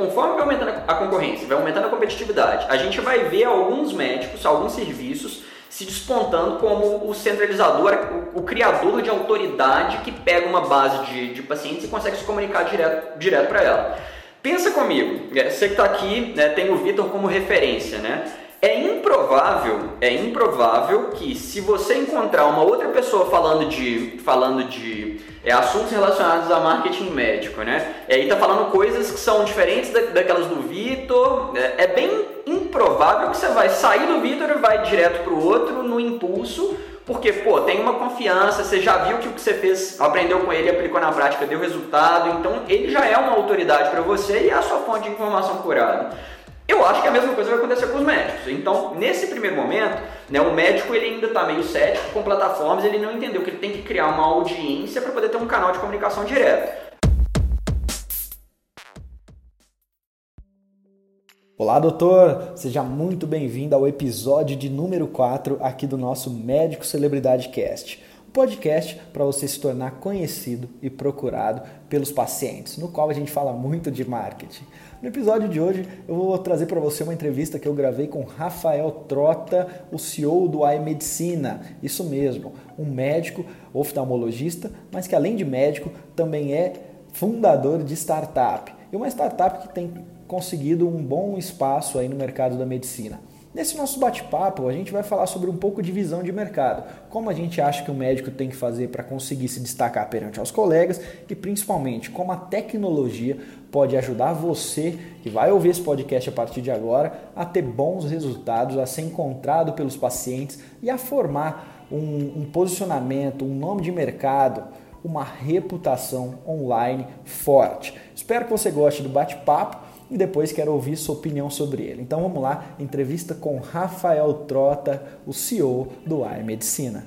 conforme vai aumentando a concorrência, vai aumentando a competitividade, a gente vai ver alguns médicos, alguns serviços se despontando como o centralizador, o, o criador de autoridade que pega uma base de, de pacientes e consegue se comunicar direto, direto para ela. Pensa comigo, é, você que está aqui né, tem o Vitor como referência, né? É improvável, que se você encontrar uma outra pessoa falando de, falando de é, assuntos relacionados a marketing médico, né? E aí tá falando coisas que são diferentes da, daquelas do Vitor. É, é, bem improvável que você vai sair do Vitor e vai direto pro outro no impulso, porque pô, tem uma confiança, você já viu que o que você fez, aprendeu com ele, aplicou na prática, deu resultado, então ele já é uma autoridade para você e é a sua fonte de informação curada. Eu acho que a mesma coisa vai acontecer com os médicos. Então, nesse primeiro momento, né, o médico ele ainda está meio cético com plataformas, ele não entendeu que ele tem que criar uma audiência para poder ter um canal de comunicação direto. Olá, doutor! Seja muito bem-vindo ao episódio de número 4 aqui do nosso Médico Celebridade Cast podcast para você se tornar conhecido e procurado pelos pacientes, no qual a gente fala muito de marketing. No episódio de hoje, eu vou trazer para você uma entrevista que eu gravei com Rafael Trota, o CEO do iMedicina. Isso mesmo, um médico oftalmologista, mas que além de médico também é fundador de startup. E uma startup que tem conseguido um bom espaço aí no mercado da medicina. Nesse nosso bate-papo, a gente vai falar sobre um pouco de visão de mercado, como a gente acha que o médico tem que fazer para conseguir se destacar perante aos colegas e principalmente como a tecnologia pode ajudar você que vai ouvir esse podcast a partir de agora a ter bons resultados, a ser encontrado pelos pacientes e a formar um, um posicionamento, um nome de mercado, uma reputação online forte. Espero que você goste do bate-papo e depois quero ouvir sua opinião sobre ele. Então vamos lá, entrevista com Rafael Trota, o CEO do AI Medicina.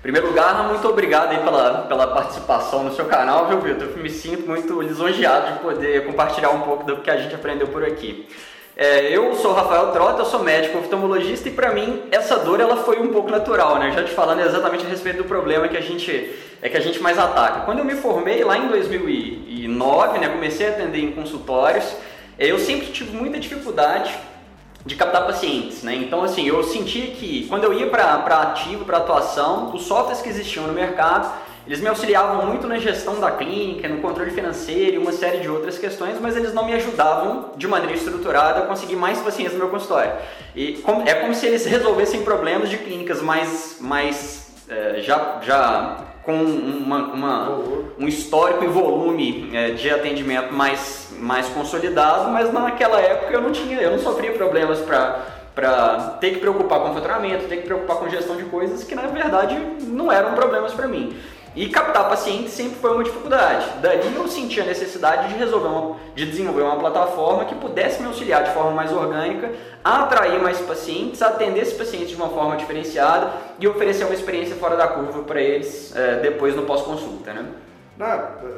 Em primeiro lugar, muito obrigado aí pela, pela participação no seu canal, viu, Vitor? Me sinto muito lisonjeado de poder compartilhar um pouco do que a gente aprendeu por aqui. É, eu sou Rafael Trota, eu sou médico oftalmologista e para mim essa dor ela foi um pouco natural, né? Já te falando exatamente a respeito do problema que a gente é que a gente mais ataca. Quando eu me formei lá em 2009, né, comecei a atender em consultórios, é, eu sempre tive muita dificuldade de captar pacientes, né? Então assim, eu sentia que quando eu ia para ativo, para atuação, os softwares que existiam no mercado eles me auxiliavam muito na gestão da clínica, no controle financeiro e uma série de outras questões, mas eles não me ajudavam de maneira estruturada a conseguir mais pacientes no meu consultório. E é como se eles resolvessem problemas de clínicas mais, mais é, já, já com uma, uma, um histórico e volume é, de atendimento mais, mais consolidado, mas naquela época eu não tinha, eu não sofria problemas para para ter que preocupar com faturamento, ter que preocupar com gestão de coisas que na verdade não eram problemas para mim. E captar pacientes sempre foi uma dificuldade. Dali eu senti a necessidade de resolver uma, de desenvolver uma plataforma que pudesse me auxiliar de forma mais orgânica a atrair mais pacientes, a atender esses pacientes de uma forma diferenciada e oferecer uma experiência fora da curva para eles é, depois no pós-consulta, né?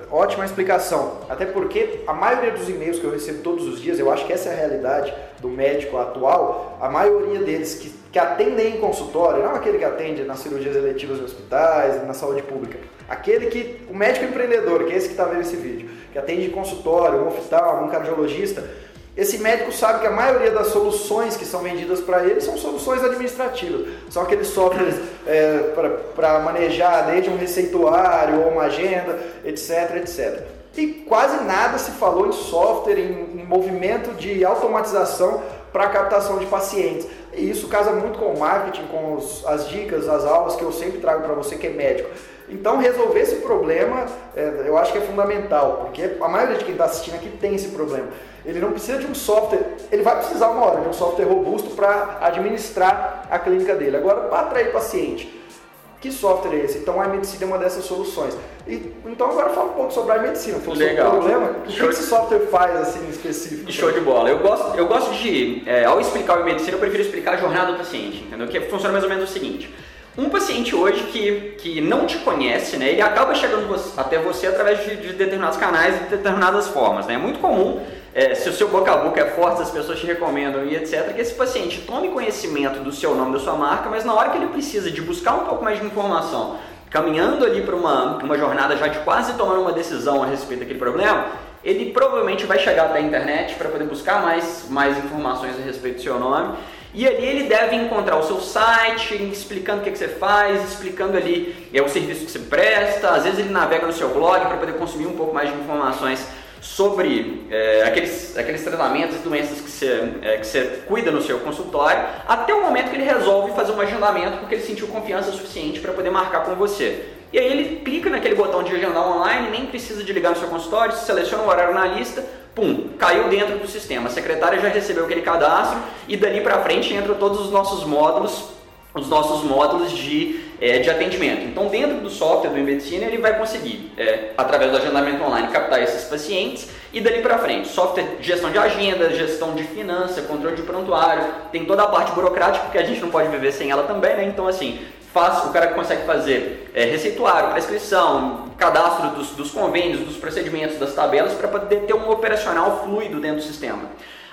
Ótima explicação. Até porque a maioria dos e-mails que eu recebo todos os dias, eu acho que essa é a realidade do médico atual, a maioria deles que, que atendem em consultório, não aquele que atende nas cirurgias eletivas em hospitais, na saúde pública, aquele que, o médico empreendedor, que é esse que está vendo esse vídeo, que atende em consultório, um oftalmo, um cardiologista, esse médico sabe que a maioria das soluções que são vendidas para ele são soluções administrativas. São aqueles softwares é, para manejar desde um receituário ou uma agenda, etc, etc. E quase nada se falou em software, em, em movimento de automatização para captação de pacientes. E isso casa muito com o marketing, com os, as dicas, as aulas que eu sempre trago para você que é médico. Então, resolver esse problema é, eu acho que é fundamental, porque a maioria de quem está assistindo aqui tem esse problema. Ele não precisa de um software, ele vai precisar uma hora de um software robusto para administrar a clínica dele. Agora, para atrair paciente, que software é esse? Então a medicina é uma dessas soluções. E, então agora fala um pouco sobre a medicina, Legal. sobre o problema. O que, que esse software faz assim específico? Show de bola. Eu gosto, eu gosto de, é, ao explicar a medicina, eu prefiro explicar a jornada do paciente, entendeu? Que funciona mais ou menos o seguinte. Um paciente hoje que, que não te conhece, né, ele acaba chegando até você através de, de determinados canais e de determinadas formas. Né? É muito comum, é, se o seu boca a boca é forte, as pessoas te recomendam e etc., que esse paciente tome conhecimento do seu nome, da sua marca, mas na hora que ele precisa de buscar um pouco mais de informação caminhando ali para uma, uma jornada já de quase tomar uma decisão a respeito daquele problema, ele provavelmente vai chegar até a internet para poder buscar mais, mais informações a respeito do seu nome. E ali ele deve encontrar o seu site, explicando o que, que você faz, explicando ali é, o serviço que você presta. Às vezes ele navega no seu blog para poder consumir um pouco mais de informações sobre é, aqueles, aqueles tratamentos e doenças que você, é, que você cuida no seu consultório, até o momento que ele resolve fazer um agendamento porque ele sentiu confiança suficiente para poder marcar com você. E aí ele clica naquele botão de agendar online, nem precisa de ligar no seu consultório, seleciona o horário na lista, pum, caiu dentro do sistema. A secretária já recebeu aquele cadastro e dali para frente entra todos os nossos módulos, os nossos módulos de é, de atendimento. Então, dentro do software do Medicina, ele vai conseguir, é, através do agendamento online, captar esses pacientes e dali para frente. Software de gestão de agenda, gestão de finança, controle de prontuário, tem toda a parte burocrática, porque a gente não pode viver sem ela também, né? Então, assim, faz, o cara consegue fazer é, receituário, prescrição, cadastro dos, dos convênios, dos procedimentos, das tabelas, para poder ter um operacional fluido dentro do sistema.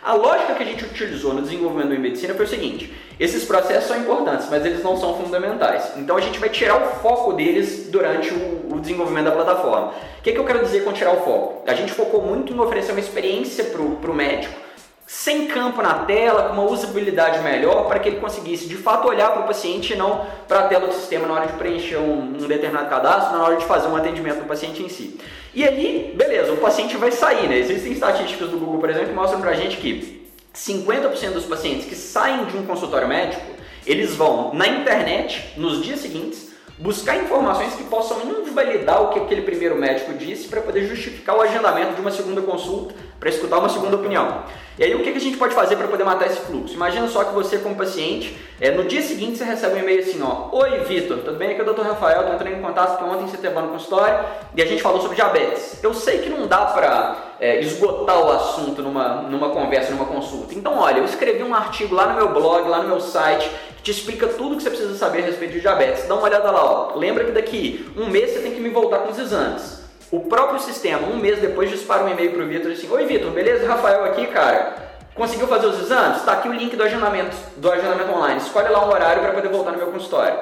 A lógica que a gente utilizou no desenvolvimento do medicina foi o seguinte: esses processos são importantes, mas eles não são fundamentais. Então a gente vai tirar o foco deles durante o, o desenvolvimento da plataforma. O que, que eu quero dizer com tirar o foco? A gente focou muito em oferecer uma experiência para o médico sem campo na tela, com uma usabilidade melhor, para que ele conseguisse de fato olhar para o paciente e não para a tela do sistema na hora de preencher um, um, determinado cadastro, na hora de fazer um atendimento do paciente em si. E aí, beleza, o paciente vai sair, né? Existem estatísticas do Google, por exemplo, que mostram para a gente que 50% dos pacientes que saem de um consultório médico, eles vão na internet nos dias seguintes buscar informações que possam invalidar o que aquele primeiro médico disse para poder justificar o agendamento de uma segunda consulta, para escutar uma segunda opinião. E aí o que a gente pode fazer para poder matar esse fluxo? Imagina só que você como paciente, é, no dia seguinte você recebe um e-mail assim, ó, Oi Vitor, tudo bem? Aqui é o Dr. Rafael, estou entrando em contato porque ontem você teve no consultório e a gente falou sobre diabetes. Eu sei que não dá para é, esgotar o assunto numa, numa conversa, numa consulta. Então olha, eu escrevi um artigo lá no meu blog, lá no meu site, que te explica tudo que você precisa saber a respeito de diabetes. Dá uma olhada lá, ó. Lembra que daqui um mês você tem que me voltar com os exames. O próprio sistema, um mês depois, dispara um e-mail para o Vitor assim: Oi Vitor, beleza? Rafael aqui, cara. Conseguiu fazer os exames? Está aqui o link do agendamento, do agendamento online. Escolhe lá um horário para poder voltar no meu consultório.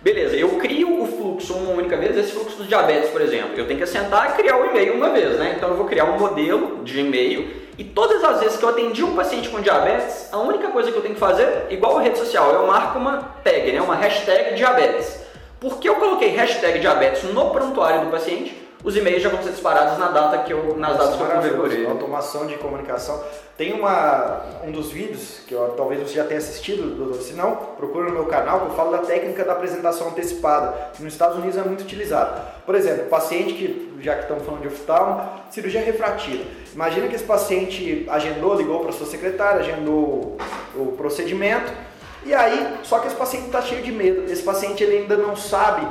Beleza, eu crio o fluxo uma única vez, esse fluxo do diabetes, por exemplo. Eu tenho que assentar e criar o e-mail uma vez, né? Então eu vou criar um modelo de e-mail e todas as vezes que eu atendi um paciente com diabetes, a única coisa que eu tenho que fazer, igual a rede social, eu marco uma tag, né? uma hashtag diabetes. Por que eu coloquei hashtag diabetes no prontuário do paciente? Os e-mails já vão ser disparados na data que eu, nas datas que eu configurei. Automação de comunicação. Tem uma, um dos vídeos que eu, talvez você já tenha assistido, doutor. Se não, procura no meu canal que eu falo da técnica da apresentação antecipada, que nos Estados Unidos é muito utilizada. Por exemplo, paciente que, já que estamos falando de oftalmo, cirurgia refrativa. Imagina que esse paciente agendou, ligou para sua secretária, agendou o procedimento, e aí, só que esse paciente está cheio de medo. Esse paciente ele ainda não sabe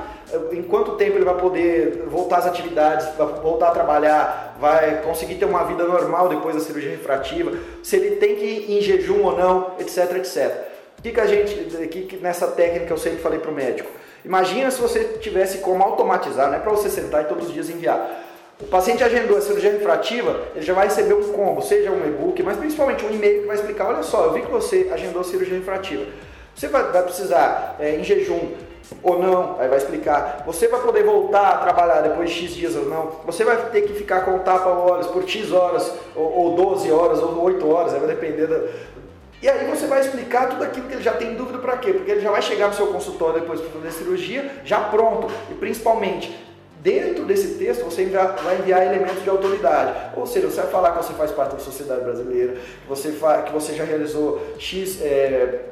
em quanto tempo ele vai poder voltar às atividades, voltar a trabalhar, vai conseguir ter uma vida normal depois da cirurgia refrativa, se ele tem que ir em jejum ou não, etc, etc. O que, que a gente, que, nessa técnica eu sempre falei para o médico? Imagina se você tivesse como automatizar, não é para você sentar e todos os dias enviar. O paciente agendou a cirurgia refrativa, ele já vai receber um combo, seja um e-book, mas principalmente um e-mail que vai explicar, olha só, eu vi que você agendou a cirurgia refrativa. Você vai, vai precisar, é, em jejum, ou não, aí vai explicar. Você vai poder voltar a trabalhar depois de X dias ou não. Você vai ter que ficar com tapa-olhos por X horas, ou, ou 12 horas, ou 8 horas, aí vai depender da. E aí você vai explicar tudo aquilo que ele já tem dúvida para quê? Porque ele já vai chegar no seu consultório depois para fazer cirurgia, já pronto. E principalmente, dentro desse texto você vai enviar elementos de autoridade. Ou seja, você vai falar que você faz parte da sociedade brasileira, que você, que você já realizou X. É,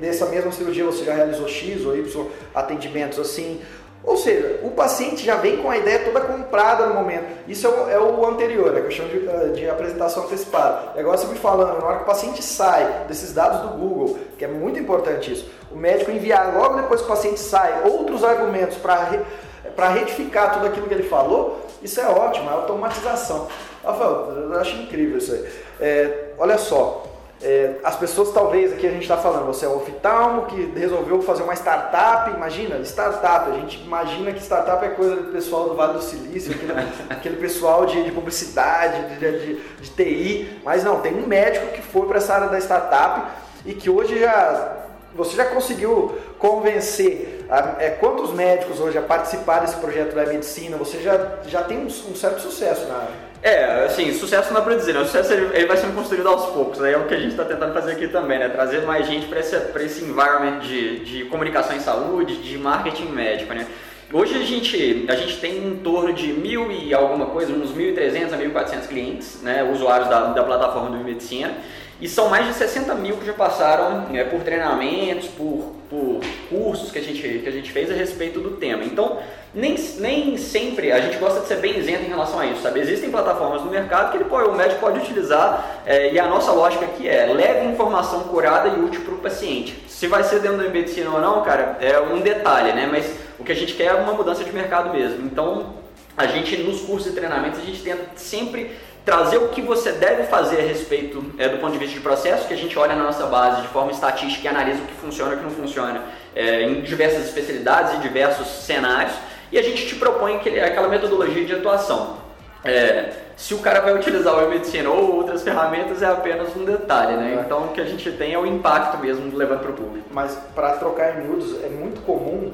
dessa mesma cirurgia você já realizou X ou Y atendimentos assim. Ou seja, o paciente já vem com a ideia toda comprada no momento. Isso é o, é o anterior, é a questão de, eh, de, apresentação antecipada. E agora você me falando, na hora que o paciente sai desses dados do Google, que é muito importante isso, o médico enviar logo depois que o paciente sai outros argumentos para retificar tudo aquilo que ele falou, isso é ótimo, é automatização. Rafael, eu acho incrível isso aí. É, olha só, é, as pessoas talvez aqui a gente está falando, você é um oftalmo que resolveu fazer uma startup, imagina, startup, a gente imagina que startup é coisa do pessoal do Vale do Silício, aquele, aquele pessoal de, de publicidade, de, de, de, TI, mas não, tem um médico que foi para essa área da startup e que hoje já você já conseguiu convencer a, é, quantos médicos hoje a participar desse projeto da medicina? Você já, já tem um, um certo sucesso na área. É, assim, sucesso não é pra dizer, né? O sucesso ele, vai sendo construído aos poucos, aí é o que a gente está tentando fazer aqui também, né? Trazer mais gente para esse, esse environment de, de comunicação em saúde, de marketing médico, né? Hoje a gente, a gente tem em torno de mil e alguma coisa, uns 1.300 a 1.400 clientes, né, usuários da, da plataforma do Medicina. E são mais de 60 mil que já passaram né, por treinamentos, por, por cursos que a, gente, que a gente fez a respeito do tema. Então, nem, nem sempre a gente gosta de ser bem isento em relação a isso, sabe? Existem plataformas no mercado que ele pode, o médico pode utilizar é, e a nossa lógica aqui é leve informação curada e útil para o paciente. Se vai ser dentro da medicina ou não, cara, é um detalhe, né? Mas o que a gente quer é uma mudança de mercado mesmo. Então, a gente nos cursos e treinamentos a gente tenta sempre trazer o que você deve fazer a respeito é, do ponto de vista de processo, que a gente olha na nossa base de forma estatística e analisa o que funciona e o que não funciona é, em diversas especialidades e diversos cenários, e a gente te propõe aquele, aquela metodologia de atuação. É, se o cara vai utilizar o e-medicina ou outras ferramentas é apenas um detalhe, né? É. Então o que a gente tem é o impacto mesmo levando para o público. Mas para trocar em miúdos é muito comum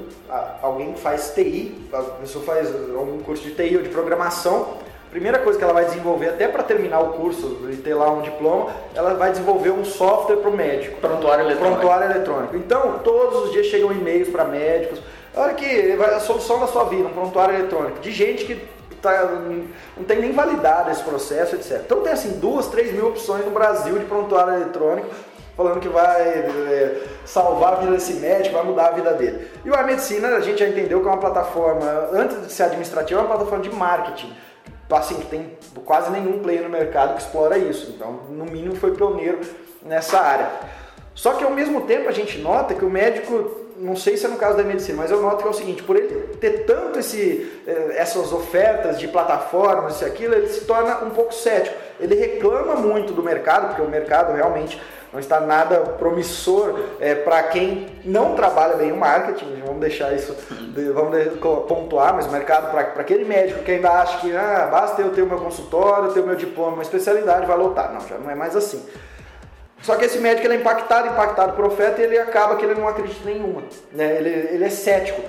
alguém que faz TI, a pessoa faz algum curso de TI ou de programação, primeira coisa que ela vai desenvolver, até para terminar o curso e ter lá um diploma, ela vai desenvolver um software para o médico. Prontuário eletrônico. Prontuário eletrônico. Então, todos os dias chegam e-mails para médicos. Olha que a solução da sua vida, um prontuário eletrônico, de gente que tá, não tem nem validado esse processo, etc. Então tem assim duas, três mil opções no Brasil de prontuário eletrônico falando que vai é, salvar a vida desse médico, vai mudar a vida dele. E o A Medicina a gente já entendeu que é uma plataforma, antes de ser administrativa, é uma plataforma de marketing assim, tem quase nenhum player no mercado que explora isso. Então, no mínimo, foi pioneiro nessa área. Só que ao mesmo tempo a gente nota que o médico, não sei se é no caso da medicina, mas eu noto que é o seguinte, por ele ter tanto esse, eh, essas ofertas de plataformas, e aquilo, ele se torna um pouco cético. Ele reclama muito do mercado, porque o mercado realmente não está nada promissor é, para quem não trabalha bem o marketing, vamos deixar isso, vamos pontuar, mas o mercado para aquele médico que ainda acha que ah, basta eu ter o meu consultório, ter o meu diploma, uma especialidade, vai lotar. Não, já não é mais assim. Só que esse médico ele é impactado, impactado por oferta e ele acaba que ele não acredita em nenhuma. Né? Ele, ele é cético.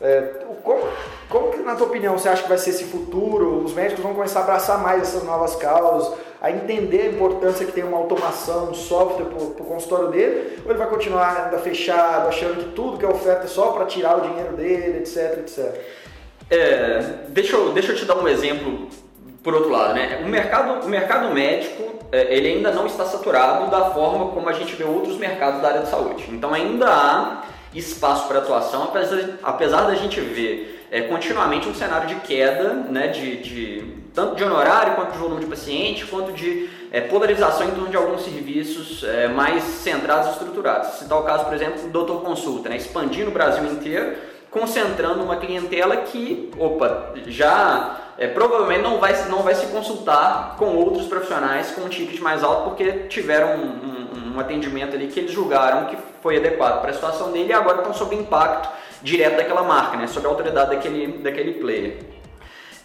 É, como, como que, na tua opinião, você acha que vai ser esse futuro? Os médicos vão começar a abraçar mais essas novas causas, a entender a importância que tem uma automação, um software para o consultório dele? Ou ele vai continuar ainda fechado, achando que tudo que é oferta é só para tirar o dinheiro dele, etc, etc? É, deixa, eu, deixa eu te dar um exemplo por outro lado, né? O mercado, o mercado médico, é, ele ainda não está saturado da forma como a gente vê outros mercados da área de saúde. Então ainda há espaço para atuação, apesar, apesar da gente ver é, continuamente um cenário de queda, né, de, de, tanto de honorário quanto de volume de paciente, quanto de é, polarização em torno de alguns serviços é, mais centrados e estruturados. Se tal o caso, por exemplo, do doutor consulta, né, expandindo o Brasil inteiro, concentrando uma clientela que, opa, já é, provavelmente não vai, não vai se consultar com outros profissionais com um ticket mais alto porque tiveram um, um, um atendimento ali que eles julgaram que foi adequado para a situação dele e agora estão sob impacto direto daquela marca, né, sob a autoridade daquele, daquele player.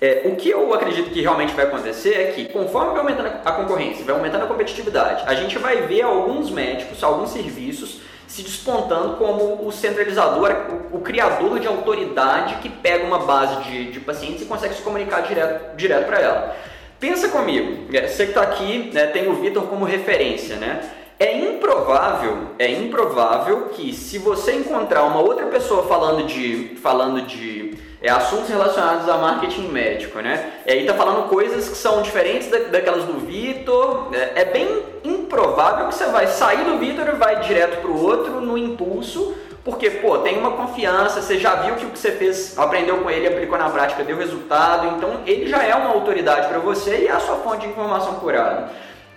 É, o que eu acredito que realmente vai acontecer é que, conforme vai aumentando a concorrência, vai aumentando a competitividade, a gente vai ver alguns médicos, alguns serviços se despontando como o centralizador, o, o criador de autoridade que pega uma base de, de pacientes e consegue se comunicar direto, direto para ela. Pensa comigo, é, você que está aqui né, tem o Vitor como referência, né? É improvável, é improvável que se você encontrar uma outra pessoa falando de, falando de é, assuntos relacionados a marketing médico, né? E tá falando coisas que são diferentes da, daquelas do Vitor. É, é, bem improvável que você vai sair do Vitor e vai direto pro outro no impulso, porque, pô, tem uma confiança, você já viu que o que você fez, aprendeu com ele, aplicou na prática, deu resultado, então ele já é uma autoridade para você e é a sua fonte de informação curada.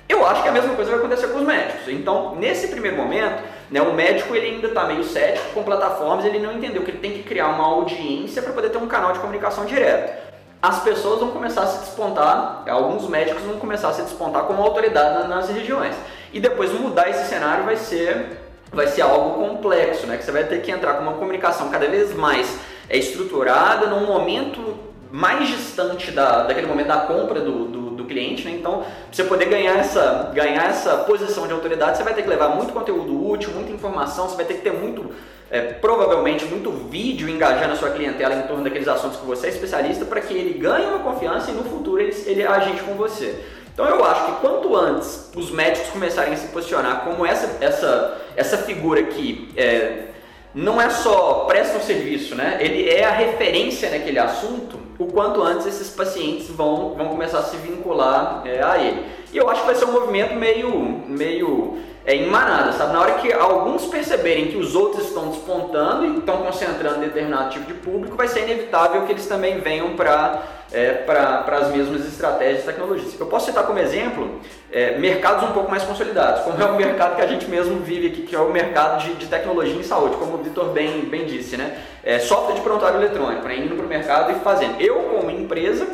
Eu acho que a mesma coisa vai acontecer com os médicos. Então, nesse primeiro momento, né, o médico ele ainda está meio cético com plataformas, ele não entendeu que ele tem que criar uma audiência para poder ter um canal de comunicação direto. As pessoas vão começar a se despontar, alguns médicos vão começar a se despontar como autoridade nas regiões. E depois mudar esse cenário vai ser, vai ser algo complexo, né? Que você vai ter que entrar com uma comunicação cada vez mais é, estruturada, num momento mais distante da, daquele momento da compra do, do do cliente, né? Então, pra você poder ganhar essa, ganhar essa posição de autoridade, você vai ter que levar muito conteúdo útil, muita informação, você vai ter que ter muito, é, provavelmente, muito vídeo engajando a sua clientela em torno daqueles assuntos que você é especialista para que ele ganhe uma confiança e no futuro ele, ele agente com você. Então eu acho que quanto antes os médicos começarem a se posicionar como essa, essa, essa figura que é, não é só presta um serviço, né? ele é a referência naquele assunto, o quanto antes esses pacientes vão, vão começar a se vincular é, a ele. E eu acho que vai ser um movimento meio, meio é, em manada, sabe? Na hora que alguns perceberem que os outros estão despontando e estão concentrando determinado tipo de público, vai ser inevitável que eles também venham para é, para as mesmas estratégias e tecnologias. Eu posso citar como exemplo é, mercados um pouco mais consolidados, como é o mercado que a gente mesmo vive aqui, que é o mercado de, de tecnologia em saúde, como o Vitor bem, bem disse, né? É, software de prontuário eletrônico, né? indo para o mercado e fazendo. Eu, como empresa,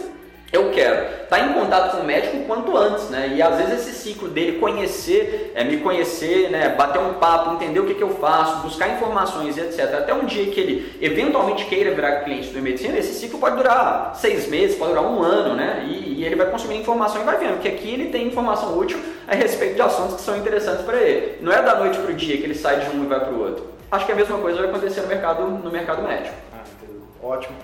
eu quero estar tá em contato com o médico quanto antes, né? E às vezes esse ciclo dele conhecer, é, me conhecer, né? Bater um papo, entender o que, que eu faço, buscar informações etc. Até um dia que ele eventualmente queira virar cliente do medicina, esse ciclo pode durar seis meses, pode durar um ano, né? E, e ele vai consumir informação e vai vendo que aqui ele tem informação útil a respeito de assuntos que são interessantes para ele. Não é da noite para o dia que ele sai de um e vai para o outro. Acho que a mesma coisa vai acontecer no mercado, no mercado médico. Ah, Ótimo.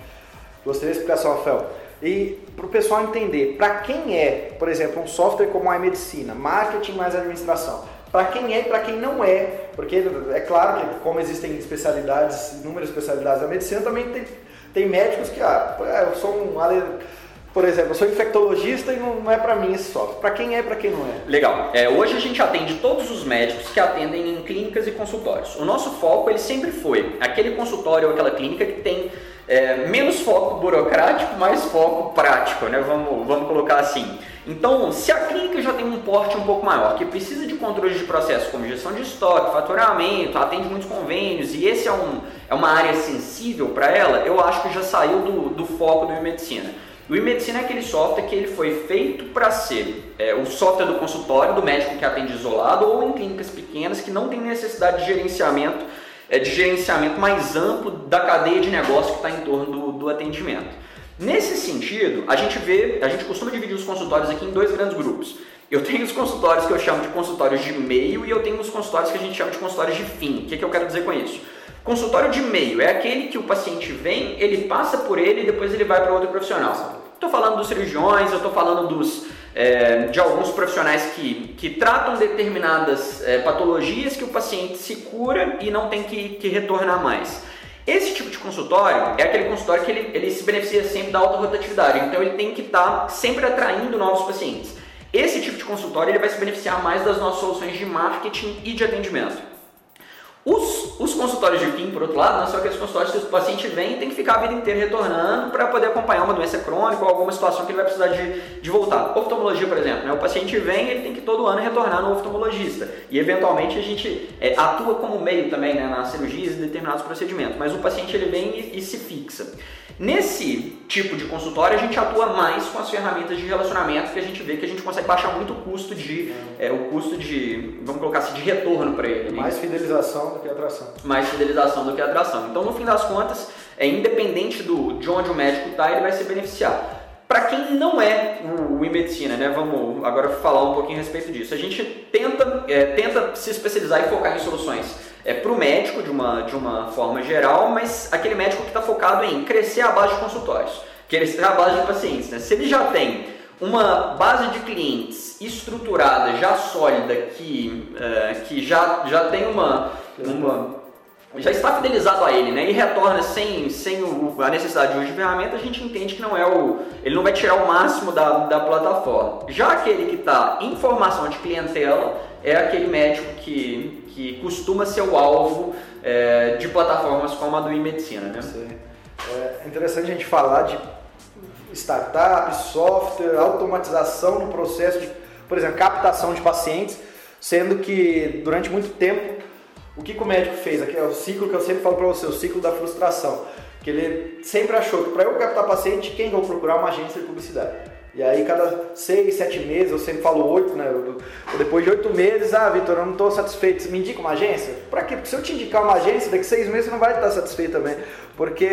Gostei da explicação, Rafael. E para o pessoal entender, para quem é, por exemplo, um software como a medicina, marketing mais administração, para quem é e para quem não é, porque é claro que como existem especialidades, inúmeras especialidades da medicina, também tem, tem médicos que, ah, eu sou um, por exemplo, eu sou infectologista e não, é para mim esse software. Para quem é e para quem não é? Legal. É, hoje a gente atende todos os médicos que atendem em clínicas e consultórios. O nosso foco ele sempre foi aquele consultório ou aquela clínica que tem é, menos foco burocrático, mais foco prático, né? Vamos, vamos colocar assim. Então, se a clínica já tem um porte um pouco maior, que precisa de controle de processos como gestão de estoque, faturamento, atende muitos convênios e esse é, um, é uma área sensível para ela, eu acho que já saiu do, do foco do e-medicina. O e-medicina é aquele software que ele foi feito para ser é, o software do consultório, do médico que atende isolado ou em clínicas pequenas que não tem necessidade de gerenciamento é, de gerenciamento mais amplo da cadeia de negócio que está em torno do, do atendimento. Nesse sentido, a gente vê, a gente costuma dividir os consultórios aqui em dois grandes grupos. Eu tenho os consultórios que eu chamo de consultórios de meio e eu tenho os consultórios que a gente chama de consultórios de fim. O que, que eu quero dizer com isso? Consultório de meio é aquele que o paciente vem, ele passa por ele e depois ele vai para outro profissional. Estou falando dos cirurgiões, eu estou falando dos, é, de alguns profissionais que, que tratam determinadas é, patologias que o paciente se cura e não tem que, que retornar mais. Esse tipo de consultório é aquele consultório que ele, ele se beneficia sempre da alta rotatividade, então ele tem que estar tá sempre atraindo novos pacientes. Esse tipo de consultório ele vai se beneficiar mais das nossas soluções de marketing e de atendimento. Os, os consultórios de fim, por outro lado, não são aqueles consultórios que o paciente vem e tem que ficar a vida inteira retornando para poder acompanhar uma doença crônica ou alguma situação que ele vai precisar de, de voltar. Oftalmologia, por exemplo, né? o paciente vem ele tem que todo ano retornar no oftalmologista. E eventualmente a gente é, atua como meio também né, nas cirurgias e determinados procedimentos, mas o paciente ele vem e, e se fixa. Nesse tipo de consultório, a gente atua mais com as ferramentas de relacionamento que a gente vê que a gente consegue baixar muito o custo de, é, o custo de, vamos colocar assim, de retorno para ele. Né? Mais fidelização do que atração. Mais fidelização do que atração. Então, no fim das contas, é independente do, de onde o médico está, ele vai se beneficiar. Para quem não é o, o medicina, né? Vamos agora falar um pouquinho a respeito disso. A gente tenta, é, tenta se especializar e focar em soluções é, para o médico de uma, de uma forma geral, mas aquele médico que está focado em crescer a base de consultórios, crescer a base de pacientes. Né? Se ele já tem uma base de clientes estruturada, já sólida, que, é, que já, já tem uma, uma já está fidelizado a ele, né? E retorna sem, sem o, a necessidade de uso de ferramenta, a gente entende que não é o. Ele não vai tirar o máximo da, da plataforma. Já aquele que está em formação de clientela é aquele médico que, que costuma ser o alvo é, de plataformas como a do e-medicina, né? É interessante a gente falar de startup, software, automatização no processo de, por exemplo, captação de pacientes, sendo que durante muito tempo o que, que o médico fez? Aqui é o ciclo que eu sempre falo para você, o ciclo da frustração. Que ele sempre achou que para eu captar paciente, quem vou procurar? Uma agência de publicidade. E aí, cada seis, sete meses, eu sempre falo oito, né? Depois de oito meses, ah, Vitor, eu não estou satisfeito. Você me indica uma agência? Para quê? Porque se eu te indicar uma agência, daqui seis meses você não vai estar satisfeito também. Porque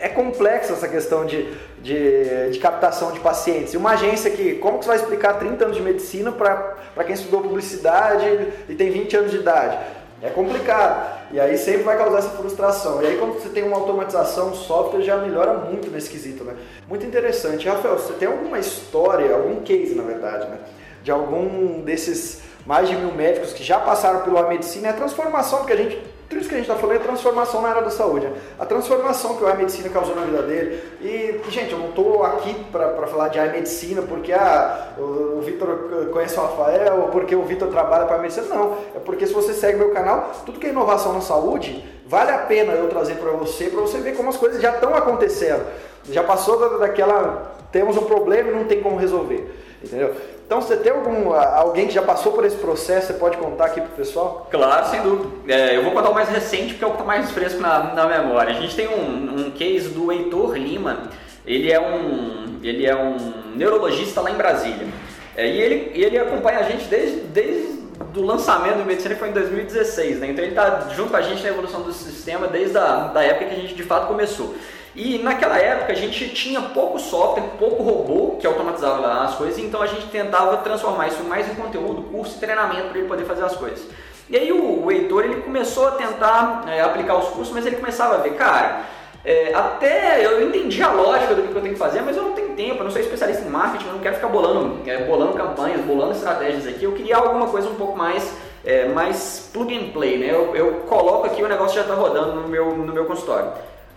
é complexa essa questão de, de, de, captação de pacientes. E uma agência que, como que você vai explicar 30 anos de medicina para quem estudou publicidade e tem 20 anos de idade? É complicado. E aí sempre vai causar essa frustração. E aí quando você tem uma automatização, um software já melhora muito nesse quesito, né? Muito interessante. Rafael, você tem alguma história, algum case, na verdade, né? De algum desses mais de mil médicos que já passaram pela medicina, é a transformação, porque a gente tudo isso que a gente está falando é transformação na área da saúde. Né? A transformação que o iMedicina causou na vida dele. E, gente, eu não estou aqui para falar de iMedicina porque ah, o, o Vitor conhece o Rafael ou porque o Vitor trabalha para a medicina. Não. É porque se você segue meu canal, tudo que é inovação na saúde, vale a pena eu trazer para você, para você ver como as coisas já estão acontecendo. Já passou daquela. Temos um problema e não tem como resolver. Entendeu? Então, você tem algum, alguém que já passou por esse processo, você pode contar aqui pro pessoal? Claro, sem dúvida. É, eu vou contar o mais recente porque é o que está mais fresco na, na memória. A gente tem um, um case do Heitor Lima, ele é um, ele é um neurologista lá em Brasília. É, e ele, ele acompanha a gente desde, desde do lançamento do Medicina, foi em 2016, né? Então ele está junto com a gente na evolução do sistema desde a da época que a gente de fato começou. E naquela época a gente tinha pouco software, pouco robô que automatizava as coisas, então a gente tentava transformar isso mais em conteúdo, curso e treinamento para ele poder fazer as coisas. E aí o, Heitor ele começou a tentar é, aplicar os cursos, mas ele começava a ver, cara, é, até eu entendi a lógica do que eu tenho que fazer, mas eu não tenho tempo, eu não sou especialista em marketing, eu não quero ficar bolando, é, bolando campanhas, bolando estratégias aqui, eu queria alguma coisa um pouco mais, é, mais plug and play, né? Eu, eu coloco aqui o negócio já está rodando no meu, no meu consultório.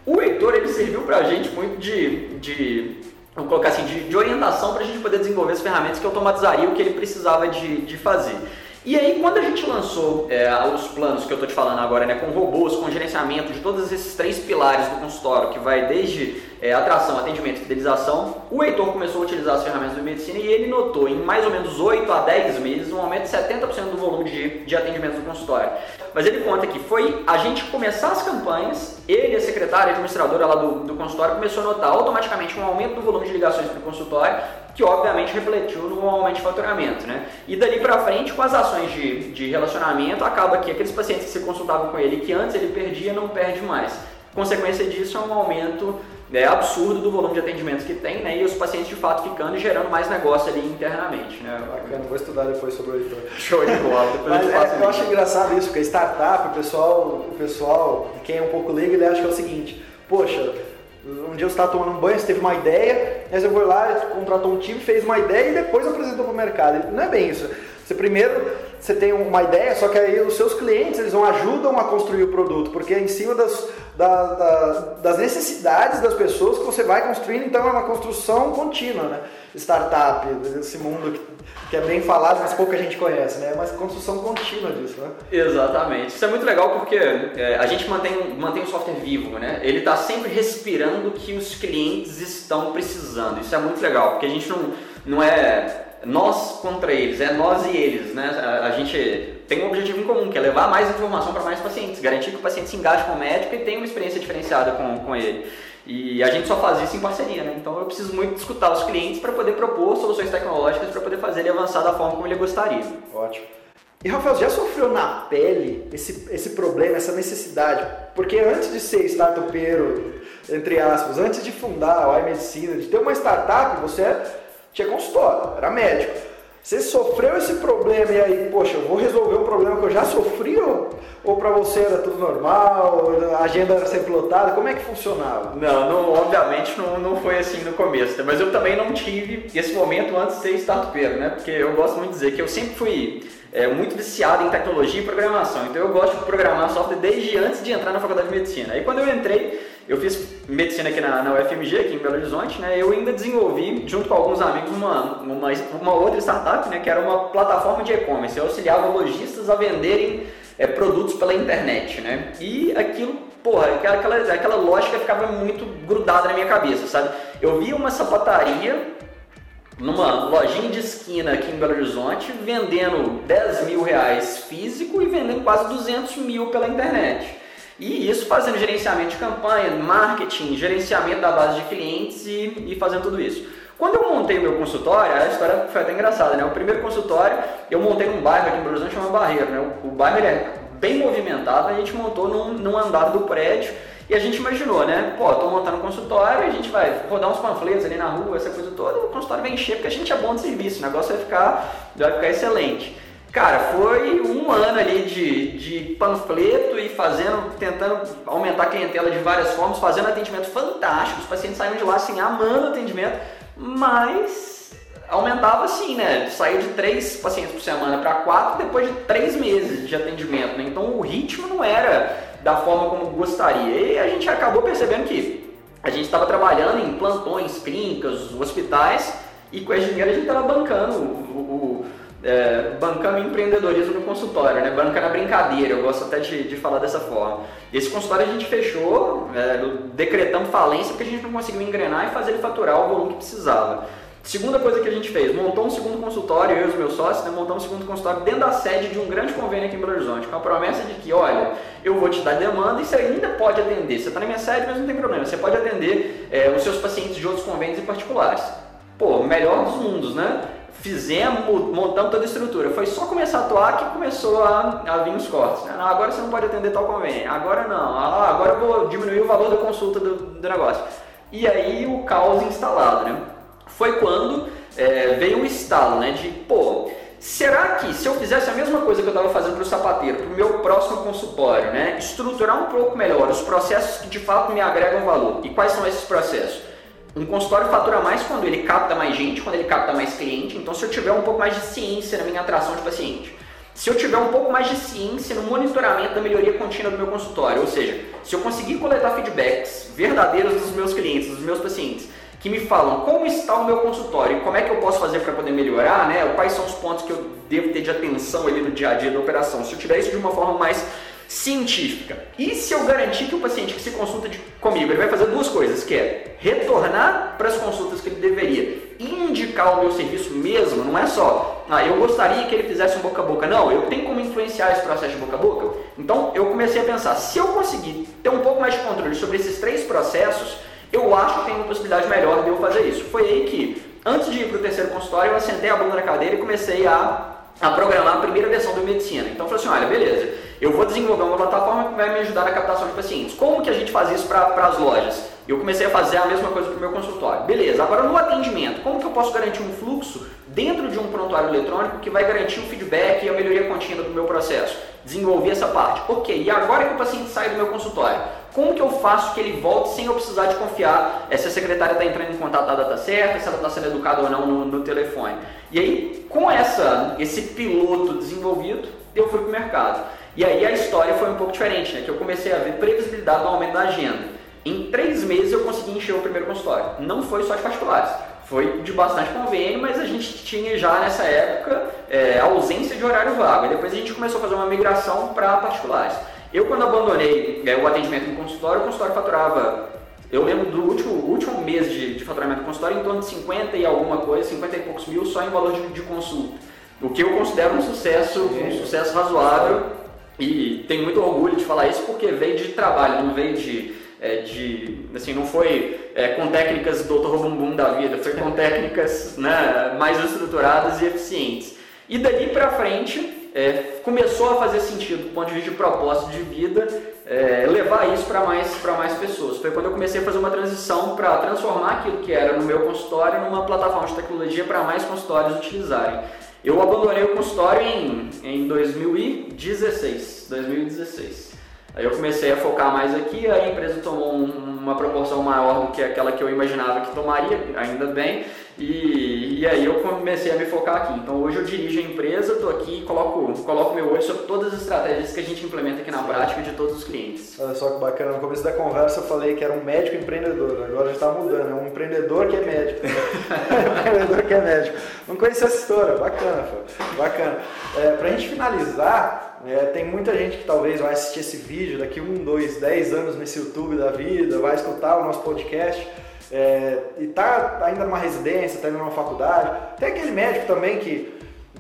O Heitor ele serviu para a gente muito de, de vamos colocar assim, de, de orientação para a gente poder desenvolver as ferramentas que automatizariam o que ele precisava de, de fazer. E aí, quando a gente lançou é, os planos que eu estou te falando agora, né, com robôs, com gerenciamento de todos esses três pilares do consultório, que vai desde é, atração, atendimento fidelização, o Heitor começou a utilizar as ferramentas de medicina e ele notou em mais ou menos 8 a 10 meses um aumento de 70% do volume de, de atendimento do consultório. Mas ele conta que foi a gente começar as campanhas, ele, a secretária, a administradora lá do, do consultório, começou a notar automaticamente um aumento do volume de ligações para o consultório que obviamente refletiu no aumento de faturamento, né? E dali para frente, com as ações de, de relacionamento, acaba que aqueles pacientes que se consultavam com ele, que antes ele perdia, não perde mais. Consequência disso é um aumento né, absurdo do volume de atendimentos que tem, né? E os pacientes de fato ficando e gerando mais negócio ali internamente, né? Bacana, vou estudar depois sobre o editor. Show de bola. Mas é, eu acho engraçado isso, porque startup, o pessoal, o pessoal, quem é um pouco leigo, ele acha que é o seguinte, poxa, um dia você estava tomando um banho, você teve uma ideia, aí você foi lá, contratou um time, fez uma ideia e depois apresentou para o mercado. Não é bem isso. Você primeiro você tem uma ideia, só que aí os seus clientes eles vão ajudam a construir o produto, porque é em cima das, da, da, das necessidades das pessoas que você vai construindo, então é uma construção contínua, né? Startup, esse mundo que, que é bem falado, mas pouca gente conhece, né? É uma construção contínua disso, né? Exatamente. Isso é muito legal porque é, a gente mantém, mantém o software vivo, né? Ele está sempre respirando o que os clientes estão precisando. Isso é muito legal, porque a gente não, não é nós contra eles, é nós e eles, né? A, a, gente tem um objetivo em comum, que é levar mais informação para mais pacientes, garantir que o paciente se engaje com o médico e tenha uma experiência diferenciada com, com ele. E a gente só faz isso em parceria, né? Então eu preciso muito escutar os clientes para poder propor soluções tecnológicas para poder fazer ele avançar da forma como ele gostaria. Ótimo. E Rafael, já sofreu na pele esse, esse problema, essa necessidade? Porque antes de ser startupeiro, entre aspas, antes de fundar a iMedicina, de ter uma startup, você tinha consultório, era médico. Você sofreu esse problema e aí, poxa, eu vou resolver um problema que eu já sofri ou, ou para você era tudo normal, a agenda era sempre lotada? Como é que funcionava? Não, não obviamente não, não foi assim no começo, né? mas eu também não tive esse momento antes de ser startupeiro, né? Porque eu gosto muito de dizer que eu sempre fui é, muito viciado em tecnologia e programação, então eu gosto de programar software desde antes de entrar na faculdade de medicina. Aí quando eu entrei, eu fiz medicina aqui na, na UFMG, aqui em Belo Horizonte, né? Eu ainda desenvolvi, junto com alguns amigos, uma, uma, uma outra startup, né? Que era uma plataforma de e-commerce. Eu auxiliava lojistas a venderem é, produtos pela internet, né? E aquilo, porra, aquela, aquela lógica ficava muito grudada na minha cabeça, sabe? Eu via uma sapataria numa lojinha de esquina aqui em Belo Horizonte, vendendo 10 mil reais físico e vendendo quase 200 mil pela internet. E isso fazendo gerenciamento de campanha, marketing, gerenciamento da base de clientes e, e fazendo tudo isso. Quando eu montei o meu consultório, a história foi até engraçada, né? O primeiro consultório eu montei num bairro aqui em Belo Horizonte chamado Barreiro, né? O, o bairro é bem movimentado, a gente montou num, num andar do prédio e a gente imaginou, né? Pô, tô montando um consultório, a gente vai rodar uns panfletos ali na rua, essa coisa toda, o consultório vai encher porque a gente é bom de serviço, o negócio vai ficar, vai ficar excelente. Cara, foi um ano ali de, de panfleto e fazendo, tentando aumentar a clientela de várias formas, fazendo atendimento fantástico, os pacientes saíram de lá assim, amando o atendimento, mas aumentava assim, né? Saiu de três pacientes por semana para quatro depois de três meses de atendimento, né? Então o ritmo não era da forma como gostaria. E a gente acabou percebendo que a gente estava trabalhando em plantões, clínicas, hospitais e com esse dinheiro a gente estava bancando o, o é, bancando empreendedorismo no consultório, né? Banca na brincadeira, eu gosto até de, de falar dessa forma. Esse consultório a gente fechou, é, decretamos falência porque a gente não conseguiu engrenar e fazer ele faturar o volume que precisava. Segunda coisa que a gente fez, montou um segundo consultório, eu e os meus sócios, né, montamos um segundo consultório dentro da sede de um grande convênio aqui em Belo Horizonte, com a promessa de que, olha, eu vou te dar demanda e você ainda pode atender. Você está na minha sede, mas não tem problema, você pode atender é, os seus pacientes de outros convênios e particulares. Pô, melhor dos mundos, né? Fizemos, montamos toda a estrutura. Foi só começar a atuar que começou a, a vir os cortes. Né? Não, agora você não pode atender tal convênio, agora não, ah, agora eu vou diminuir o valor da consulta do, do negócio. E aí o caos instalado, né? Foi quando é, veio o estalo, né? De, pô, será que se eu fizesse a mesma coisa que eu estava fazendo para o sapateiro, para o meu próximo consultório, né? Estruturar um pouco melhor os processos que de fato me agregam valor. E quais são esses processos? Um consultório fatura mais quando ele capta mais gente, quando ele capta mais cliente. Então, se eu tiver um pouco mais de ciência na minha atração de paciente, se eu tiver um pouco mais de ciência no monitoramento da melhoria contínua do meu consultório, ou seja, se eu conseguir coletar feedbacks verdadeiros dos meus clientes, dos meus pacientes, que me falam como está o meu consultório e como é que eu posso fazer para poder melhorar, né? Quais são os pontos que eu devo ter de atenção ali no dia a dia da operação. Se eu tiver isso de uma forma mais científica. E se eu garantir que o paciente que se consulta de, comigo ele vai fazer duas coisas, que é retornar para as consultas que ele deveria, indicar o meu serviço mesmo, não é só, ah, eu gostaria que ele fizesse um boca a boca, não, eu tenho como influenciar esse processo de boca a boca. Então eu comecei a pensar, se eu conseguir ter um pouco mais de controle sobre esses três processos, eu acho que tem uma possibilidade melhor de eu fazer isso. Foi aí que, antes de ir para o terceiro consultório, eu assentei a bunda na cadeira e comecei a, a programar a primeira versão do medicina. Então eu falei assim, olha, beleza, eu vou desenvolver uma plataforma que vai me ajudar na captação de pacientes. Como que a gente faz isso para as lojas? Eu comecei a fazer a mesma coisa para o meu consultório. Beleza, agora no atendimento, como que eu posso garantir um fluxo dentro de um prontuário eletrônico que vai garantir o feedback e a melhoria contínua do meu processo? Desenvolver essa parte. Ok, e agora que o paciente sai do meu consultório, como que eu faço que ele volte sem eu precisar de confiar se a secretária está entrando em contato, a data tá certa, se ela está sendo educada ou não no, no telefone? E aí, com essa, esse piloto desenvolvido, eu fui para o mercado. E aí a história foi um pouco diferente, né? Que eu comecei a ver previsibilidade do aumento da agenda. Em três meses eu consegui encher o primeiro consultório. Não foi só de particulares, foi de bastante convênio, mas a gente tinha já nessa época é, ausência de horário vago. E depois a gente começou a fazer uma migração para particulares. Eu, quando abandonei é, o atendimento no consultório, o consultório faturava. Eu lembro do último, último mês de, de faturamento do consultório em torno de 50 e alguma coisa, 50 e poucos mil só em valor de, de consulta. O que eu considero um sucesso, um sucesso razoável e tenho muito orgulho de falar isso porque veio de trabalho, não veio de, é, de assim, não foi é, com técnicas do Dr. Bumbum da vida, foi com técnicas né, mais estruturadas e eficientes. E dali para frente é, começou a fazer sentido do ponto de vista de propósito de vida é, levar isso para mais, mais pessoas. Foi quando eu comecei a fazer uma transição para transformar aquilo que era no meu consultório numa plataforma de tecnologia para mais consultórios utilizarem. Eu abandonei o consultório em, em 2016, 2016. Aí eu comecei a focar mais aqui, a empresa tomou um, uma proporção maior do que aquela que eu imaginava que tomaria, ainda bem, e, e aí eu comecei a me focar aqui. Então hoje eu dirijo a empresa, estou aqui e coloco, coloco meu olho sobre todas as estratégias que a gente implementa aqui na prática de todos os clientes. Olha só que bacana, no começo da conversa eu falei que era um médico empreendedor, agora já está mudando, é um empreendedor que é médico. um empreendedor que é médico. Não conhecia essa história, bacana, bacana. É, Para a gente finalizar, é, tem muita gente que talvez vai assistir esse vídeo daqui um, dois, dez anos nesse YouTube da vida, vai escutar o nosso podcast é, e tá ainda numa residência, tá indo numa faculdade. Tem aquele médico também que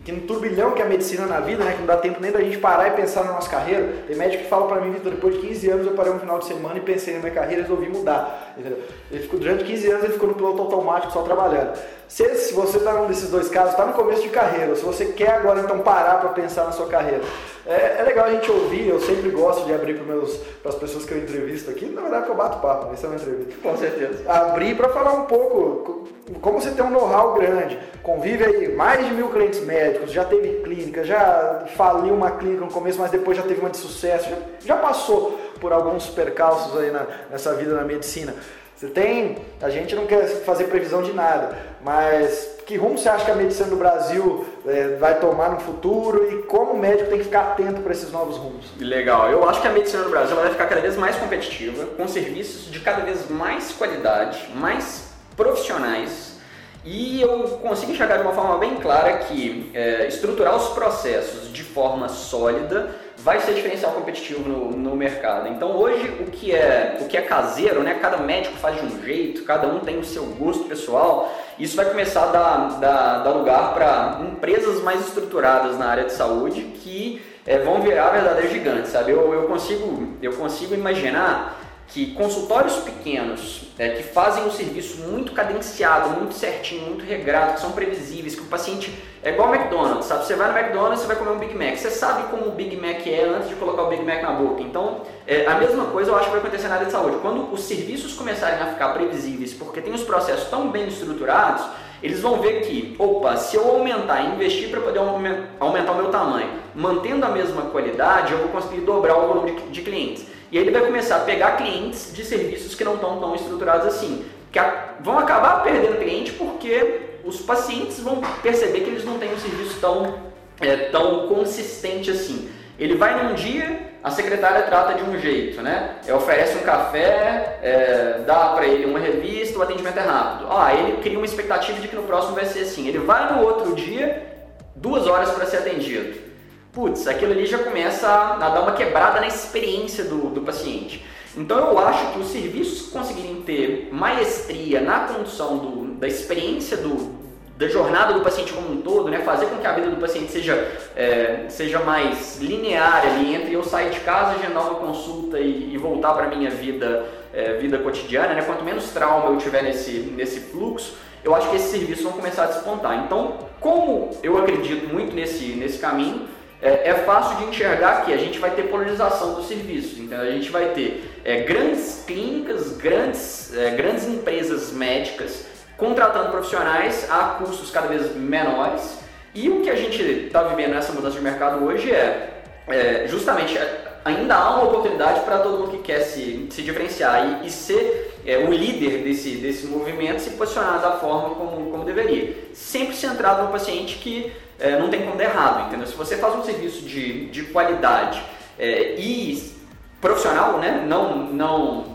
que no turbilhão que é a medicina na vida, né, que não dá tempo nem da gente parar e pensar na nossa carreira. Tem médico que fala para mim, Vitor, depois de 15 anos eu parei um final de semana e pensei na minha carreira e resolvi mudar. Entendeu? Ele ficou, durante 15 anos ele ficou no piloto automático só trabalhando. Se, se você está num desses dois casos, está no começo de carreira, se você quer agora então parar para pensar na sua carreira, é, é, legal a gente ouvir, eu sempre gosto de abrir para as pessoas que eu entrevisto aqui, na verdade que eu bato papo, isso é uma entrevista. Com certeza. Abrir para falar um pouco como você tem um know-how grande, convive aí mais de mil clientes médicos, já teve clínica, já faliu uma clínica no começo, mas depois já teve uma de sucesso, já, já passou por alguns percalços aí na, nessa vida na medicina. Você tem, a gente não quer fazer previsão de nada, mas que rumo você acha que a medicina do Brasil é, vai tomar no futuro e como o médico tem que ficar atento para esses novos rumos? Legal, eu acho que a medicina do Brasil vai ficar cada vez mais competitiva, com serviços de cada vez mais qualidade, mais profissionais e eu consigo enxergar de uma forma bem clara que é, estruturar os processos de forma sólida vai ser diferencial competitivo no, no mercado. Então hoje o que é o que é caseiro, né? Cada médico faz de um jeito, cada um tem o seu gosto pessoal. Isso vai começar a dar, dar, dar lugar para empresas mais estruturadas na área de saúde que é, vão virar verdadeiros gigantes, sabe? Eu, eu consigo eu consigo imaginar que consultórios pequenos é, que fazem um serviço muito cadenciado, muito certinho, muito regrado, que são previsíveis, que o paciente é igual ao McDonald's, sabe? Você vai no McDonald's, você vai comer um Big Mac, você sabe como o Big Mac é antes de colocar o Big Mac na boca. Então, é, a mesma coisa eu acho que vai acontecer na área de saúde. Quando os serviços começarem a ficar previsíveis, porque tem os processos tão bem estruturados, eles vão ver que, opa, se eu aumentar, investir para poder aumentar o meu tamanho, mantendo a mesma qualidade, eu vou conseguir dobrar o volume de, de clientes. E aí ele vai começar a pegar clientes de serviços que não estão tão estruturados assim, que vão acabar perdendo cliente porque os pacientes vão perceber que eles não têm um serviço tão, é, tão consistente assim. Ele vai num dia, a secretária trata de um jeito, né? É, oferece um café, é, dá para ele uma revista, o atendimento é rápido. Ah, ele cria uma expectativa de que no próximo vai ser assim. Ele vai no outro dia, duas horas para ser atendido putz, aquilo ali já começa a, dar uma quebrada na experiência do, do paciente. Então eu acho que os serviços conseguirem ter maestria na condução do, da experiência do, da jornada do paciente como um todo, né? fazer com que a vida do paciente seja, é, seja mais linear ali entre eu sair de casa, agendar uma consulta e, e voltar para a minha vida, é, vida cotidiana, né? quanto menos trauma eu tiver nesse, nesse fluxo, eu acho que esses serviços vão começar a despontar. Então, como eu acredito muito nesse, nesse caminho, é, é, fácil de enxergar que a gente vai ter polarização dos serviços. Então a gente vai ter é, grandes clínicas, grandes, é, grandes empresas médicas contratando profissionais a custos cada vez menores. E o que a gente está vivendo nessa mudança de mercado hoje é, é justamente é, ainda há uma oportunidade para todo mundo que quer se, se diferenciar e, e ser é, o líder desse, desse movimento, se posicionar da forma como, como deveria. Sempre centrado no paciente que é, não tem como dar errado, entendeu? Se você faz um serviço de, de qualidade é, e profissional, né, não, não,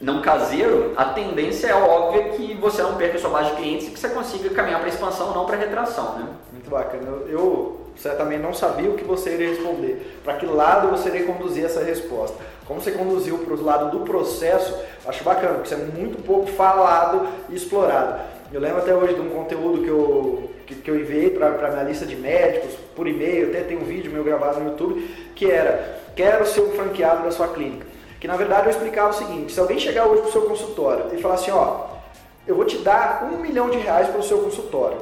não caseiro, a tendência é óbvia que você não perca sua base de clientes e que você consiga caminhar para expansão, não para retração, né? Muito bacana. Eu certamente não sabia o que você iria responder. Para que lado você iria conduzir essa resposta? Como você conduziu para o lado do processo, acho bacana, porque isso é muito pouco falado e explorado. Eu lembro até hoje de um conteúdo que eu, que, que eu enviei para minha lista de médicos, por e-mail, até tem um vídeo meu gravado no YouTube, que era, quero ser um franqueado da sua clínica. Que na verdade eu explicava o seguinte, se alguém chegar hoje para o seu consultório e falar assim, ó, eu vou te dar um milhão de reais para o seu consultório.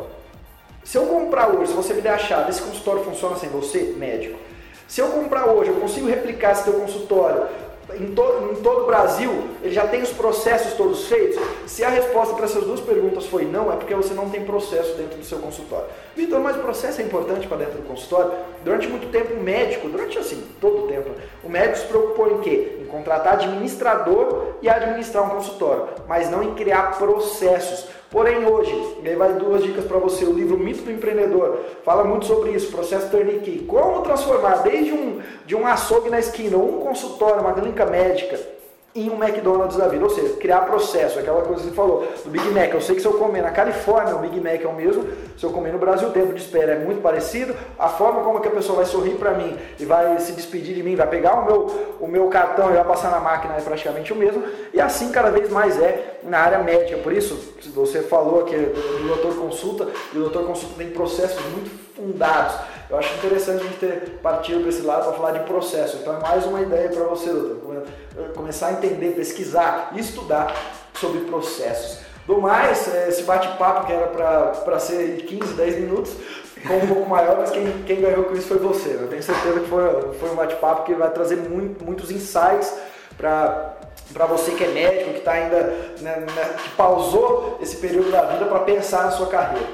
Se eu comprar hoje, se você me der a chave, esse consultório funciona sem você, médico. Se eu comprar hoje, eu consigo replicar esse teu consultório em, to, em todo o Brasil, ele já tem os processos todos feitos? Se a resposta para essas duas perguntas foi não, é porque você não tem processo dentro do seu consultório. Vitor, mas o processo é importante para dentro do consultório? Durante muito tempo, o médico, durante assim, todo o tempo, o médico se preocupou em quê? Em contratar administrador e administrar um consultório, mas não em criar processos. Porém, hoje, e aí vai duas dicas para você. O livro Mito do Empreendedor fala muito sobre isso, processo turnkey. Como transformar desde um, de um açougue na esquina, um consultório, uma clínica médica, em um McDonald's da vida, ou seja, criar processo, aquela coisa que você falou, do Big Mac. Eu sei que se eu comer na Califórnia, o Big Mac é o mesmo, se eu comer no Brasil, o tempo de espera é muito parecido, a forma como que a pessoa vai sorrir para mim e vai se despedir de mim, vai pegar o meu, o meu cartão e vai passar na máquina é praticamente o mesmo, e assim cada vez mais é na área médica. Por isso, você falou que o doutor consulta, e o doutor consulta tem processos muito fundados. Eu acho interessante a gente ter partido para esse lado para falar de processo. Então é mais uma ideia para você, doutor. Começar a entender, pesquisar e estudar sobre processos. Do mais, é, esse bate-papo que era para ser 15, 10 minutos, ficou um pouco maior, mas quem, quem ganhou com isso foi você. Eu tenho certeza que foi, foi um bate-papo que vai trazer muito, muitos insights para para você que é médico, que está ainda, né, né, que pausou esse período da vida para pensar na sua carreira.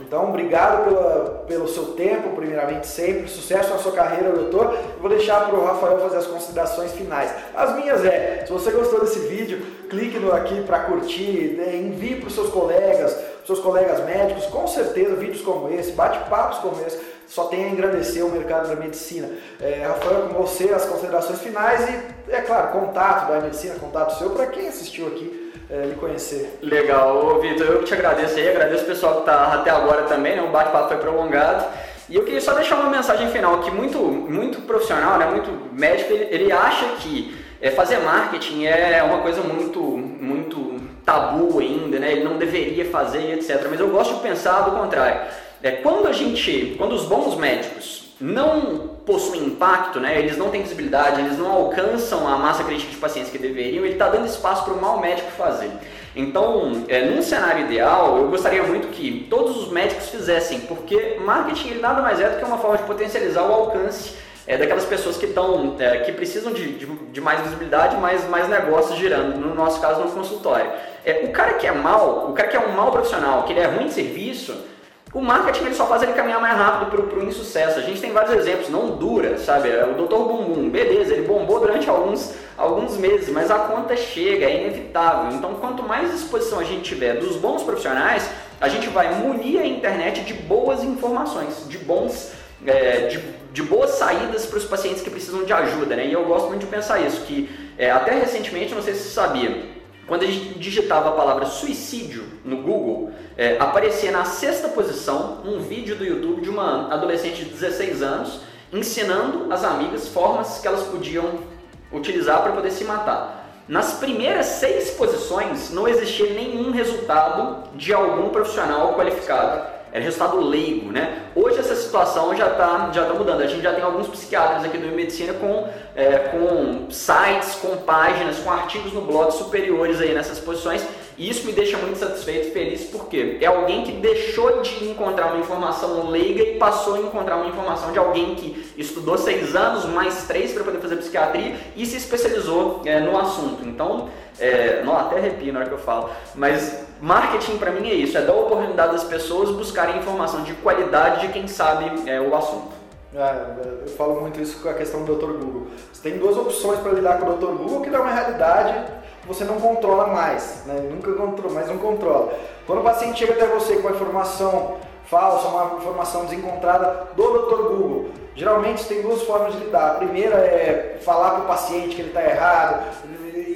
Então, obrigado pela, pelo seu tempo, primeiramente sempre. Sucesso na sua carreira, doutor. Vou deixar para o Rafael fazer as considerações finais. As minhas é, se você gostou desse vídeo, clique no aqui para curtir, né, envie para os seus colegas, seus colegas médicos. Com certeza, vídeos como esse, bate-papos como esse, só tem a engrandecer o mercado da medicina. É, Rafael, com você, as considerações finais e, é claro, contato da medicina, contato seu para quem assistiu aqui é, lhe conhecer. Legal, Vitor, eu te agradeço aí, agradeço o pessoal que está até agora também, né? o bate-papo foi prolongado. E eu queria só deixar uma mensagem final que muito, muito profissional, né? muito médico, ele, ele acha que é, fazer marketing é uma coisa muito, muito tabu ainda, né? ele não deveria fazer, etc. Mas eu gosto de pensar do contrário. É, quando a gente, quando os bons médicos não possuem impacto, né? eles não têm visibilidade, eles não alcançam a massa crítica de pacientes que deveriam, ele está dando espaço para o mau médico fazer. Então, é, num cenário ideal, eu gostaria muito que todos os médicos fizessem, porque marketing ele nada mais é do que uma forma de potencializar o alcance é, daquelas pessoas que estão, é, que precisam de, de, de, mais visibilidade, mais, mais negócios girando, no nosso caso no consultório. É, o cara que é mal, o cara que é um mau profissional, que ele é ruim de serviço, o marketing ele só faz ele caminhar mais rápido para o insucesso. A gente tem vários exemplos, não dura, sabe? É o Dr. Bumbum, beleza, ele bombou durante alguns, alguns meses, mas a conta chega, é inevitável. Então, quanto mais exposição a gente tiver dos bons profissionais, a gente vai munir a internet de boas informações, de bons, é, de, de, boas saídas para os pacientes que precisam de ajuda, né? E eu gosto muito de pensar isso, que é, até recentemente, não sei se você sabia, quando a gente digitava a palavra suicídio no Google, é, aparecia na sexta posição um vídeo do YouTube de uma adolescente de 16 anos ensinando as amigas formas que elas podiam utilizar para poder se matar. Nas primeiras seis posições não existia nenhum resultado de algum profissional qualificado era resultado leigo, né? Hoje essa situação já está já tá mudando. A gente já tem alguns psiquiatras aqui do Medicina com, é, com sites, com páginas, com artigos no blog superiores aí nessas posições. E isso me deixa muito satisfeito e feliz porque é alguém que deixou de encontrar uma informação leiga e passou a encontrar uma informação de alguém que estudou seis anos, mais três para poder fazer psiquiatria e se especializou é, no assunto. Então, é, não, até arrepio na hora que eu falo, mas marketing para mim é isso, é dar a oportunidade das pessoas buscarem informação de qualidade de quem sabe é, o assunto. É, eu falo muito isso com a questão do Dr. Google. Você tem duas opções para lidar com o Dr. Google, que dá uma realidade você não controla mais, né? nunca controla, mas não controla. Quando o paciente chega até você com uma informação falsa, uma informação desencontrada do Dr. Google, geralmente tem duas formas de lidar. A primeira é falar para o paciente que ele está errado,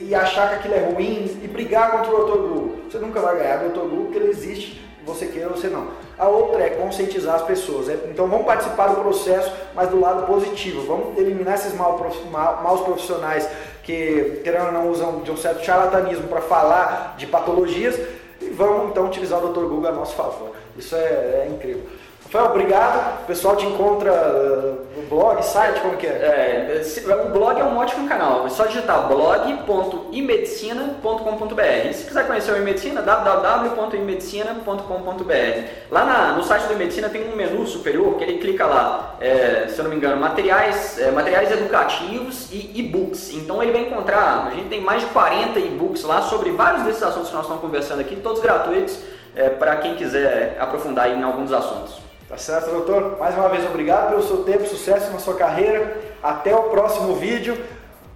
e achar que aquilo é ruim e brigar contra o Dr. Google. Você nunca vai ganhar do Dr. Google porque ele existe, você queira ou você não. A outra é conscientizar as pessoas. É, então vamos participar do processo, mas do lado positivo. Vamos eliminar esses maus profissionais que, querendo ou não, usam de um certo charlatanismo para falar de patologias e vamos então utilizar o Dr. Google a nosso favor. Isso é, é incrível. Rafael, obrigado. O pessoal te encontra no uh, blog, site, como que é? é? O blog é um ótimo canal. É só digitar blog.imedicina.com.br. E se quiser conhecer o Imedicina, www.imedicina.com.br. Lá na, no site do Imedicina tem um menu superior que ele clica lá, é, se eu não me engano, materiais, é, materiais educativos e e-books. Então ele vai encontrar, a gente tem mais de 40 e-books lá sobre vários desses assuntos que nós estamos conversando aqui, todos gratuitos, é, para quem quiser aprofundar em alguns assuntos. Tá certo, doutor? Mais uma vez, obrigado pelo seu tempo, sucesso na sua carreira. Até o próximo vídeo.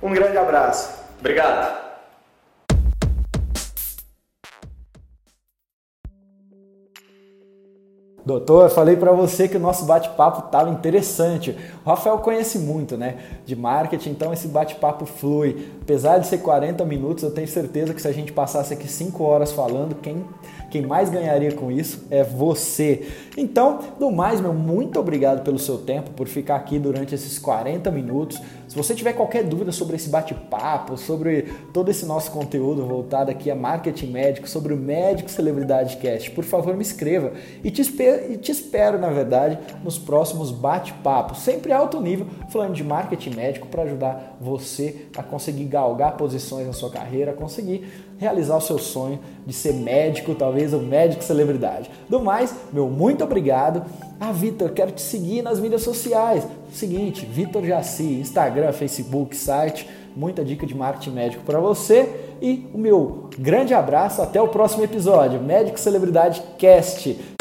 Um grande abraço. Obrigado. Doutor, falei para você que o nosso bate-papo estava interessante. O Rafael conhece muito, né, de marketing, então esse bate-papo flui. Apesar de ser 40 minutos, eu tenho certeza que se a gente passasse aqui 5 horas falando, quem quem mais ganharia com isso é você. Então, no mais, meu, muito obrigado pelo seu tempo, por ficar aqui durante esses 40 minutos. Se você tiver qualquer dúvida sobre esse bate-papo, sobre todo esse nosso conteúdo voltado aqui a marketing médico, sobre o Médico Celebridade Cast, por favor me escreva. E te e te espero na verdade, nos próximos bate-papos, sempre alto nível, falando de marketing médico para ajudar você a conseguir galgar posições na sua carreira, a conseguir realizar o seu sonho de ser médico, talvez um médico celebridade. Do mais, meu muito obrigado. Ah, Vitor, quero te seguir nas mídias sociais. Seguinte, Vitor Jaci, Instagram, Facebook, site, muita dica de marketing médico para você. E o meu grande abraço, até o próximo episódio. Médico Celebridade Cast.